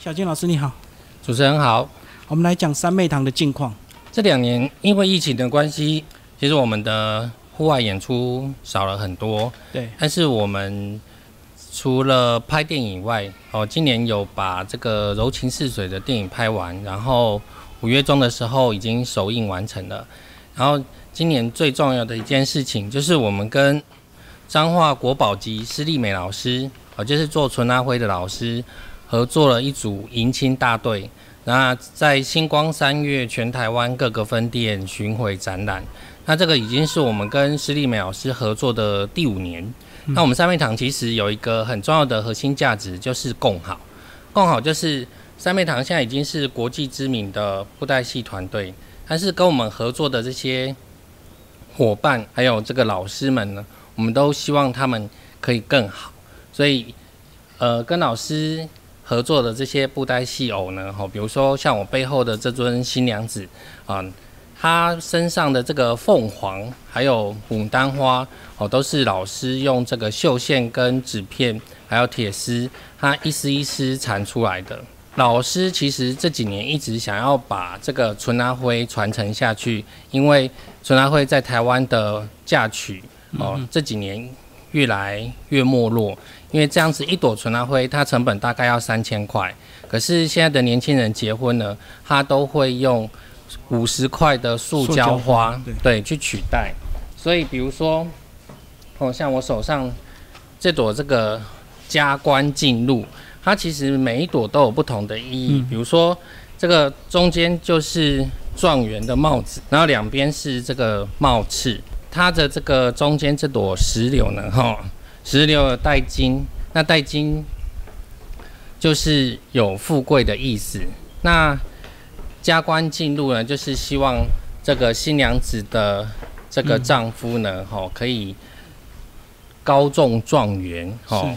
小金老师你好，主持人好。我们来讲三妹堂的近况。这两年因为疫情的关系，其实我们的户外演出少了很多。对，但是我们除了拍电影以外，哦，今年有把这个《柔情似水》的电影拍完，然后五月中的时候已经首映完成了。然后今年最重要的一件事情，就是我们跟彰化国宝级施丽美老师，哦，就是做纯阿辉的老师。合作了一组迎亲大队，那在星光三月全台湾各个分店巡回展览。那这个已经是我们跟施丽美老师合作的第五年。那我们三妹堂其实有一个很重要的核心价值，就是共好。共好就是三妹堂现在已经是国际知名的布袋戏团队，但是跟我们合作的这些伙伴还有这个老师们呢，我们都希望他们可以更好。所以，呃，跟老师。合作的这些布袋戏偶呢，哈，比如说像我背后的这尊新娘子，啊，她身上的这个凤凰还有牡丹花，哦，都是老师用这个绣线跟纸片还有铁丝，它一丝一丝缠出来的。老师其实这几年一直想要把这个纯阿灰传承下去，因为纯阿灰在台湾的嫁娶，哦，这几年。越来越没落，因为这样子一朵纯拉灰，它成本大概要三千块。可是现在的年轻人结婚呢，他都会用五十块的塑胶花，对，去取代。所以，比如说，哦，像我手上这朵这个加冠进入，它其实每一朵都有不同的意义。比如说，这个中间就是状元的帽子，然后两边是这个帽翅。它的这个中间这朵石榴呢，哈，石榴带金，那带金就是有富贵的意思。那加官进禄呢，就是希望这个新娘子的这个丈夫呢，哈，可以高中状元，哈，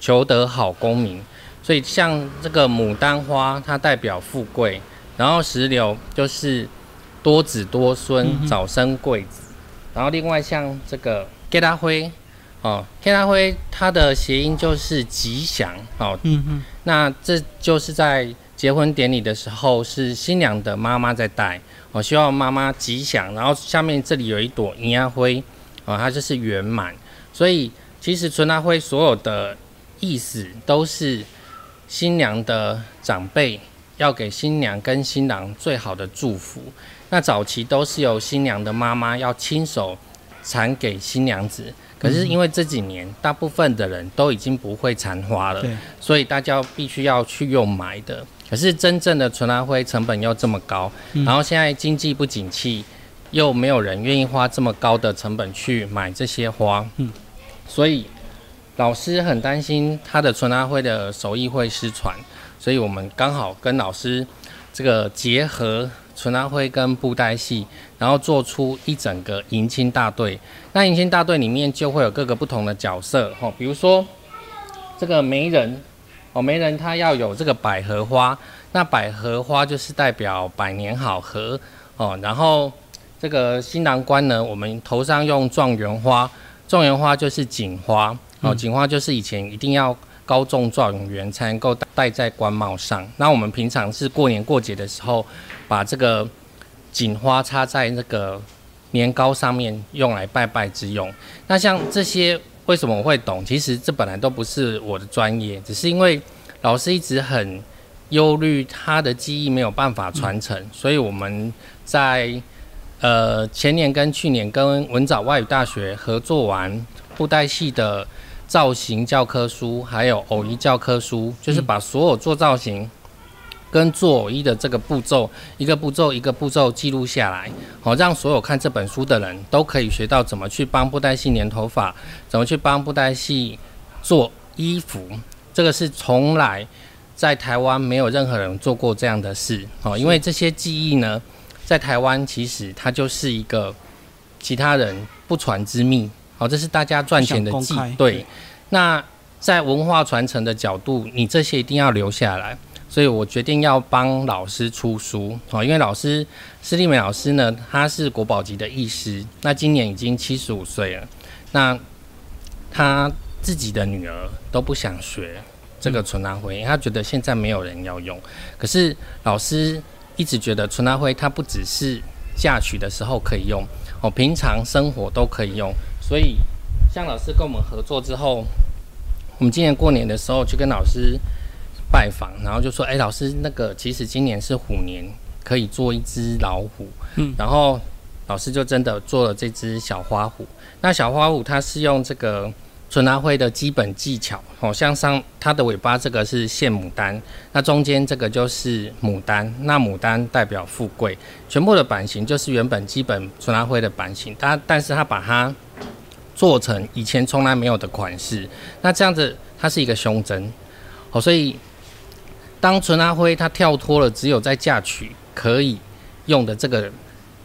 求得好功名。所以像这个牡丹花，它代表富贵，然后石榴就是多子多孙，早生贵子。然后另外像这个 K 大灰哦天大灰它的谐音就是吉祥哦。嗯嗯。那这就是在结婚典礼的时候，是新娘的妈妈在戴哦，希望妈妈吉祥。然后下面这里有一朵银牙灰哦，它就是圆满。所以其实纯大灰所有的意思都是新娘的长辈要给新娘跟新郎最好的祝福。那早期都是由新娘的妈妈要亲手缠给新娘子，可是因为这几年大部分的人都已经不会残花了，所以大家必须要去用买的。可是真正的纯拉灰成本又这么高，然后现在经济不景气，又没有人愿意花这么高的成本去买这些花，嗯，所以老师很担心他的纯拉灰的手艺会失传，所以我们刚好跟老师这个结合。纯拉灰跟布袋戏，然后做出一整个迎亲大队。那迎亲大队里面就会有各个不同的角色，哦，比如说这个媒人，哦，媒人他要有这个百合花，那百合花就是代表百年好合，哦，然后这个新郎官呢，我们头上用状元花，状元花就是锦花，哦，锦花就是以前一定要。高中状元才能够戴在官帽上。那我们平常是过年过节的时候，把这个锦花插在那个年糕上面，用来拜拜之用。那像这些，为什么我会懂？其实这本来都不是我的专业，只是因为老师一直很忧虑他的技艺没有办法传承，所以我们在呃前年跟去年跟文藻外语大学合作完布袋戏的。造型教科书还有偶衣教科书，就是把所有做造型跟做偶衣的这个步骤，一个步骤一个步骤记录下来，好让所有看这本书的人都可以学到怎么去帮布袋戏粘头发，怎么去帮布袋戏做衣服。这个是从来在台湾没有任何人做过这样的事哦，因为这些技艺呢，在台湾其实它就是一个其他人不传之秘。好，这是大家赚钱的技对。那在文化传承的角度，你这些一定要留下来。所以我决定要帮老师出书。啊，因为老师施丽美老师呢，他是国宝级的艺师，那今年已经七十五岁了。那他自己的女儿都不想学，这个纯拉灰，他觉得现在没有人要用。可是老师一直觉得纯拉灰它不只是嫁娶的时候可以用，哦，平常生活都可以用。所以像老师跟我们合作之后，我们今年过年的时候去跟老师拜访，然后就说：“哎，老师，那个其实今年是虎年，可以做一只老虎。”嗯，然后老师就真的做了这只小花虎。那小花虎它是用这个。纯拉灰的基本技巧，哦，像上它的尾巴这个是现牡丹，那中间这个就是牡丹，那牡丹代表富贵，全部的版型就是原本基本纯拉灰的版型，它但是它把它做成以前从来没有的款式，那这样子它是一个胸针，好，所以当纯阿灰它跳脱了只有在嫁娶可以用的这个。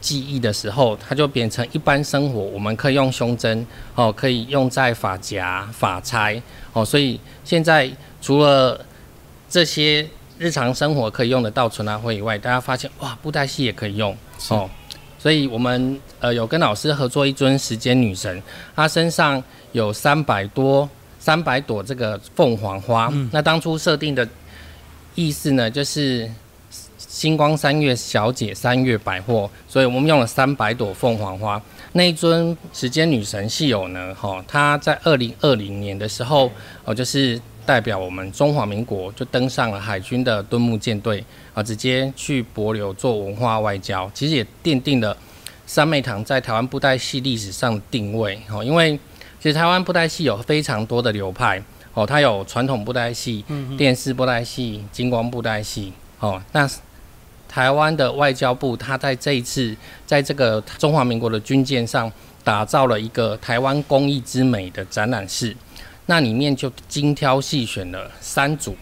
记忆的时候，它就变成一般生活，我们可以用胸针哦，可以用在发夹、发钗哦。所以现在除了这些日常生活可以用得到纯拉灰以外，大家发现哇，布袋戏也可以用哦。所以我们呃有跟老师合作一尊时间女神，她身上有三百多、三百朵这个凤凰花。那当初设定的意思呢，就是。星光三月小姐三月百货，所以我们用了三百朵凤凰花。那一尊时间女神系友呢？哈，她在二零二零年的时候，哦，就是代表我们中华民国就登上了海军的敦木舰队啊，直接去博流做文化外交。其实也奠定了三妹堂在台湾布袋戏历史上的定位。哦，因为其实台湾布袋戏有非常多的流派。哦，它有传统布袋戏、电视布袋戏、金光布袋戏。哦，那。台湾的外交部，他在这一次在这个中华民国的军舰上打造了一个台湾工艺之美的展览室，那里面就精挑细选了三组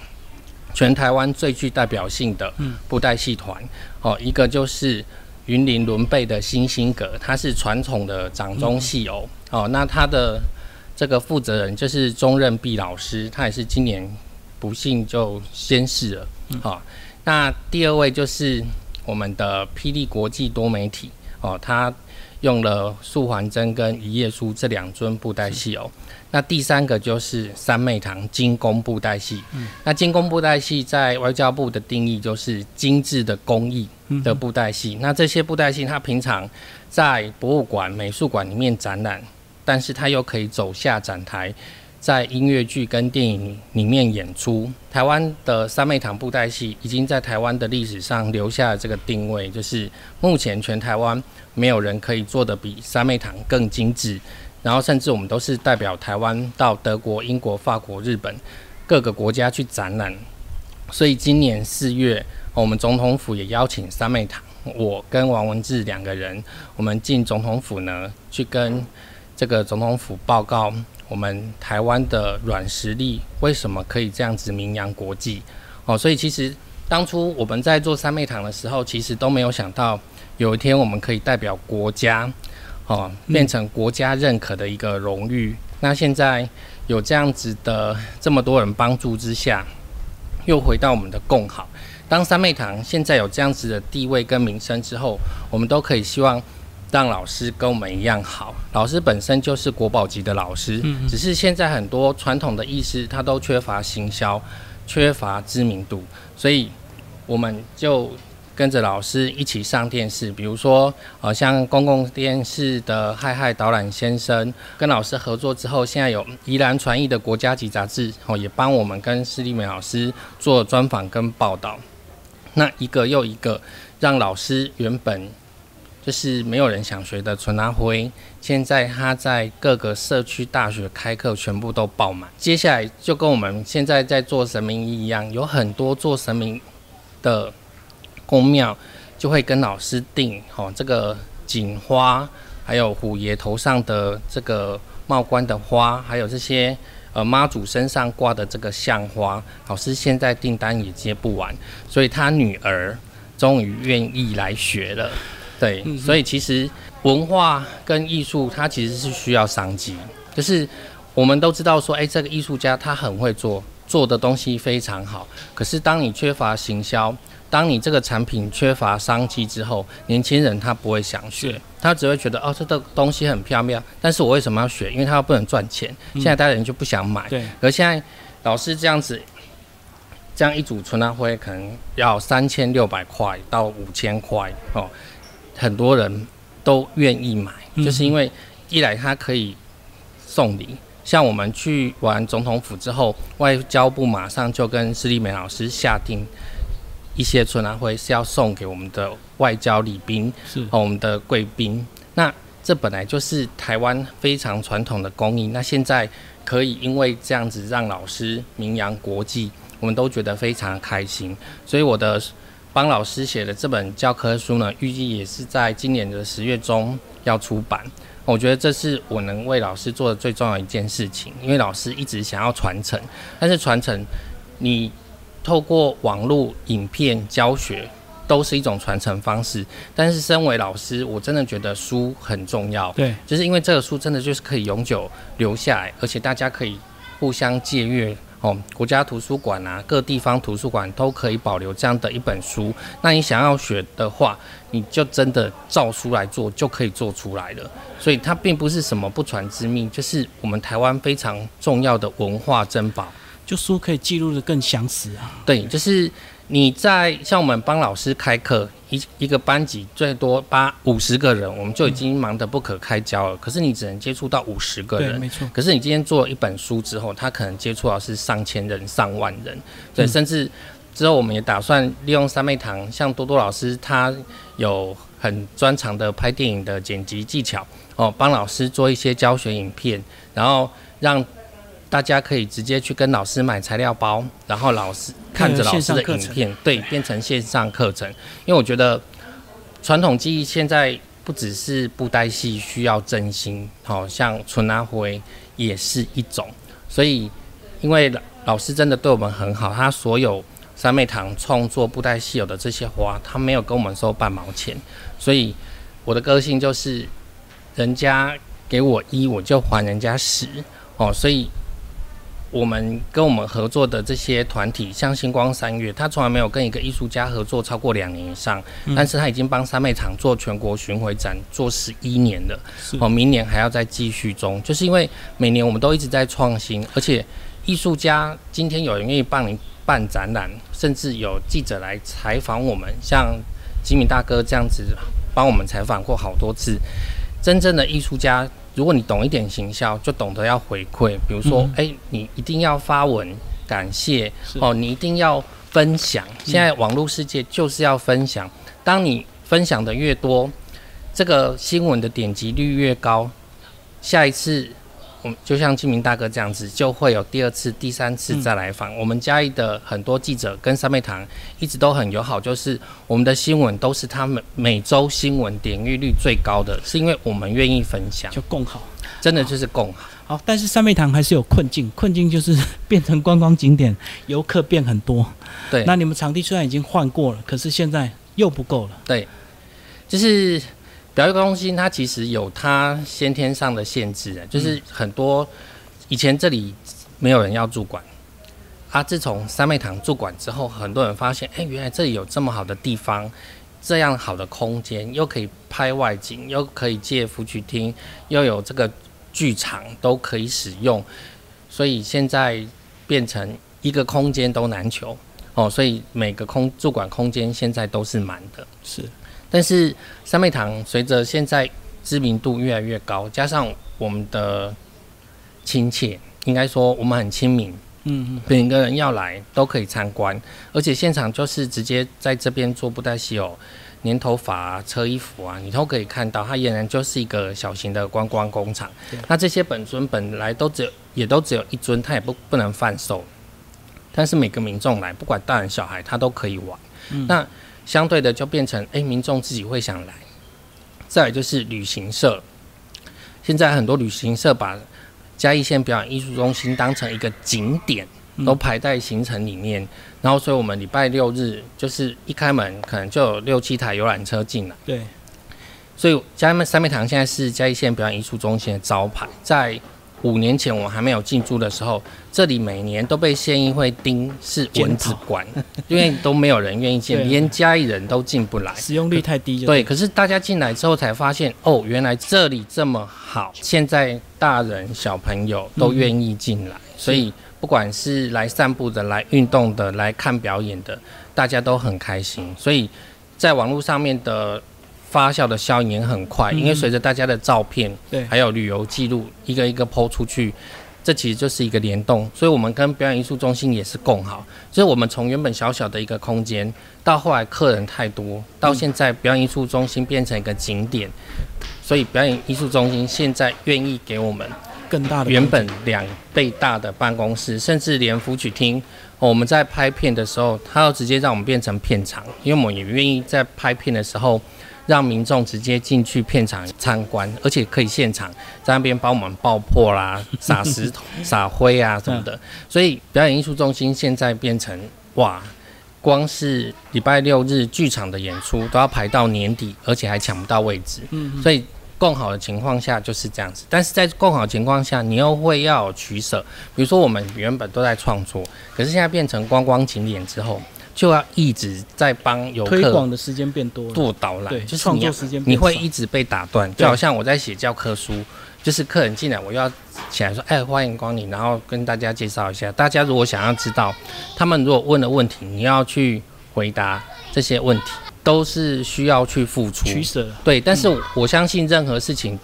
全台湾最具代表性的布袋戏团，哦，一个就是云林伦贝的星星阁，它是传统的掌中戏偶，哦，那他的这个负责人就是钟任弼老师，他也是今年不幸就仙逝了，好。那第二位就是我们的霹雳国际多媒体哦，他用了素环真跟一页书这两尊布袋戏哦。那第三个就是三妹堂精工布袋戏。那精工布袋戏在外交部的定义就是精致的工艺的布袋戏。那这些布袋戏它平常在博物馆、美术馆里面展览，但是它又可以走下展台。在音乐剧跟电影里面演出，台湾的三妹堂布袋戏已经在台湾的历史上留下了这个定位，就是目前全台湾没有人可以做的比三妹堂更精致，然后甚至我们都是代表台湾到德国、英国、法国、日本各个国家去展览，所以今年四月，我们总统府也邀请三妹堂，我跟王文志两个人，我们进总统府呢，去跟这个总统府报告。我们台湾的软实力为什么可以这样子名扬国际？哦，所以其实当初我们在做三妹堂的时候，其实都没有想到有一天我们可以代表国家，哦，变成国家认可的一个荣誉。那现在有这样子的这么多人帮助之下，又回到我们的共好。当三妹堂现在有这样子的地位跟名声之后，我们都可以希望。让老师跟我们一样好，老师本身就是国宝级的老师，只是现在很多传统的意识他都缺乏行销，缺乏知名度，所以我们就跟着老师一起上电视，比如说呃像公共电视的嗨嗨导览先生，跟老师合作之后，现在有宜兰传译的国家级杂志哦，也帮我们跟施丽美老师做专访跟报道，那一个又一个让老师原本。就是没有人想学的纯拉灰，现在他在各个社区大学开课，全部都爆满。接下来就跟我们现在在做神明一样，有很多做神明的宫庙就会跟老师订哦，这个锦花，还有虎爷头上的这个帽冠的花，还有这些呃妈祖身上挂的这个象花，老师现在订单也接不完，所以他女儿终于愿意来学了。对，所以其实文化跟艺术，它其实是需要商机。就是我们都知道说，哎，这个艺术家他很会做，做的东西非常好。可是当你缺乏行销，当你这个产品缺乏商机之后，年轻人他不会想学，他只会觉得哦，这个东西很漂亮，但是我为什么要学？因为他不能赚钱。现在大家人就不想买。对。而现在老师这样子这样一组春兰灰可能要三千六百块到五千块哦，很多人都愿意买，就是因为一来它可以送礼，像我们去完总统府之后，外交部马上就跟施丽美老师下定一些春兰会是要送给我们的外交礼宾，是哦，我们的贵宾。那这本来就是台湾非常传统的工艺，那现在可以因为这样子让老师名扬国际，我们都觉得非常开心。所以我的帮老师写的这本教科书呢，预计也是在今年的十月中要出版。我觉得这是我能为老师做的最重要一件事情，因为老师一直想要传承，但是传承你透过网络影片教学。都是一种传承方式，但是身为老师，我真的觉得书很重要。对，就是因为这个书真的就是可以永久留下来，而且大家可以互相借阅哦。国家图书馆啊，各地方图书馆都可以保留这样的一本书。那你想要学的话，你就真的照书来做，就可以做出来了。所以它并不是什么不传之秘，就是我们台湾非常重要的文化珍宝。就书可以记录的更详实啊。对，就是。你在像我们帮老师开课，一一个班级最多八五十个人，我们就已经忙得不可开交了。可是你只能接触到五十个人，没错。可是你今天做了一本书之后，他可能接触到是上千人、上万人，对，甚至之后我们也打算利用三妹堂，像多多老师他有很专长的拍电影的剪辑技巧哦，帮老师做一些教学影片，然后让。大家可以直接去跟老师买材料包，然后老师看着老师的影片，对，变成线上课程。因为我觉得传统技艺现在不只是布袋戏需要真心，好像纯拉灰也是一种。所以，因为老师真的对我们很好，他所有三妹堂创作布袋戏有的这些花，他没有跟我们收半毛钱。所以我的个性就是，人家给我一，我就还人家十，哦，所以。我们跟我们合作的这些团体，像星光三月，他从来没有跟一个艺术家合作超过两年以上，但是他已经帮三妹厂做全国巡回展做十一年了，哦，明年还要再继续中，就是因为每年我们都一直在创新，而且艺术家今天有人愿意帮你办展览，甚至有记者来采访我们，像吉米大哥这样子帮我们采访过好多次，真正的艺术家。如果你懂一点行销，就懂得要回馈。比如说，哎，你一定要发文感谢哦，你一定要分享。现在网络世界就是要分享，当你分享的越多，这个新闻的点击率越高，下一次。我们就像金明大哥这样子，就会有第二次、第三次再来访。我们嘉义的很多记者跟三妹堂一直都很友好，就是我们的新闻都是他们每周新闻点阅率最高的，是因为我们愿意分享，就共好，真的就是共好。好，但是三妹堂还是有困境，困境就是 变成观光景点，游客变很多。对，那你们场地虽然已经换过了，可是现在又不够了。对，就是。表演中心它其实有它先天上的限制，就是很多以前这里没有人要驻馆，啊，自从三妹堂驻馆之后，很多人发现，哎，原来这里有这么好的地方，这样好的空间，又可以拍外景，又可以借福曲厅，又有这个剧场都可以使用，所以现在变成一个空间都难求哦，所以每个空驻馆空间现在都是满的，是。但是三妹堂随着现在知名度越来越高，加上我们的亲切，应该说我们很亲民，嗯嗯，每个人要来都可以参观，而且现场就是直接在这边做布袋戏哦，粘头发啊、车衣服啊，你都可以看到，它俨然就是一个小型的观光工厂。那这些本尊本来都只有，也都只有一尊，它也不不能贩售，但是每个民众来，不管大人小孩，他都可以玩。那相对的就变成，哎，民众自己会想来。再来就是旅行社，现在很多旅行社把嘉义县表演艺术中心当成一个景点，都排在行程里面。然后，所以我们礼拜六日就是一开门，可能就有六七台游览车进来。对。所以嘉义三面堂现在是嘉义县表演艺术中心的招牌，在。五年前我还没有进驻的时候，这里每年都被县议会盯是蚊子馆，因为都没有人愿意进，连家里人都进不来，使用率太低。对，可是大家进来之后才发现，哦，原来这里这么好，现在大人小朋友都愿意进来，所以不管是来散步的、来运动的、来看表演的，大家都很开心。所以在网络上面的发酵的效应也很快，因为随着大家的照片，对，还有旅游记录一个一个抛出去，这其实就是一个联动。所以，我们跟表演艺术中心也是共好。所以我们从原本小小的一个空间，到后来客人太多，到现在表演艺术中心变成一个景点。所以，表演艺术中心现在愿意给我们更大的原本两倍大的办公室，甚至连福曲厅，我们在拍片的时候，他要直接让我们变成片场，因为我们也愿意在拍片的时候。让民众直接进去片场参观，而且可以现场在那边帮我们爆破啦、撒石头、撒灰啊什么的。所以表演艺术中心现在变成哇，光是礼拜六日剧场的演出都要排到年底，而且还抢不到位置。嗯，所以更好的情况下就是这样子。但是在更好的情况下，你又会要取舍。比如说我们原本都在创作，可是现在变成观光景点之后。就要一直在帮游客推广的时间变多，做导览，对，就是创作时间你会一直被打断，就好像我在写教科书，就是客人进来，我要起来说，哎，欢迎光临，然后跟大家介绍一下。大家如果想要知道，他们如果问的问题，你要去回答这些问题，都是需要去付出取舍。对，但是我相信任何事情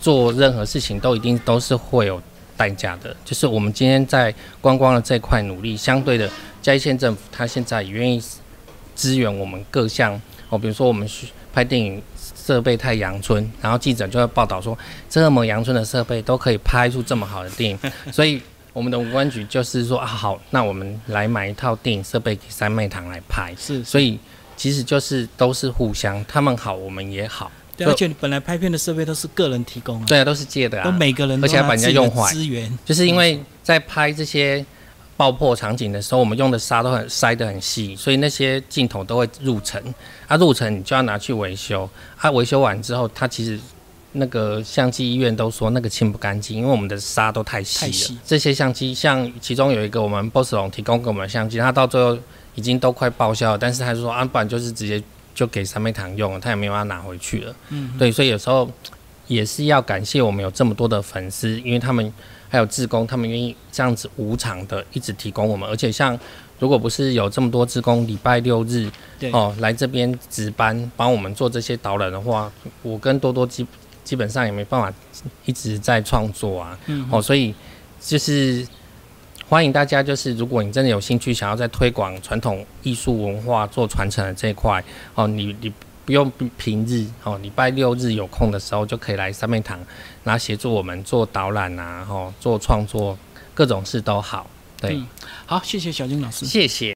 做任何事情都一定都是会有代价的，就是我们今天在观光的这块努力，相对的。嘉义县政府，他现在也愿意支援我们各项哦，比如说我们去拍电影设备太阳村，然后记者就会报道说，这么阳春的设备都可以拍出这么好的电影，所以我们的五官局就是说啊，好，那我们来买一套电影设备给三妹堂来拍，是，所以其实就是都是互相，他们好，我们也好，对，而且本来拍片的设备都是个人提供，对啊，都是借的啊，都每个人，而且把人家用坏，资源，就是因为在拍这些。爆破场景的时候，我们用的沙都很塞得很细，所以那些镜头都会入尘。啊，入尘你就要拿去维修。啊，维修完之后，它其实那个相机医院都说那个清不干净，因为我们的沙都太细了。这些相机，像其中有一个我们 BOSS 龙提供给我们的相机，它到最后已经都快报销了，但是他说啊，不然就是直接就给三妹堂用了，他也没有要拿回去了。嗯，对，所以有时候也是要感谢我们有这么多的粉丝，因为他们。还有志工，他们愿意这样子无偿的一直提供我们，而且像如果不是有这么多志工，礼拜六日哦来这边值班帮我们做这些导览的话，我跟多多基基本上也没办法一直在创作啊。哦，所以就是欢迎大家，就是如果你真的有兴趣，想要在推广传统艺术文化做传承的这一块，哦，你你。不用平日哦，礼拜六日有空的时候就可以来三面堂，然后协助我们做导览啊，哦，做创作，各种事都好。对，好，谢谢小金老师，谢谢。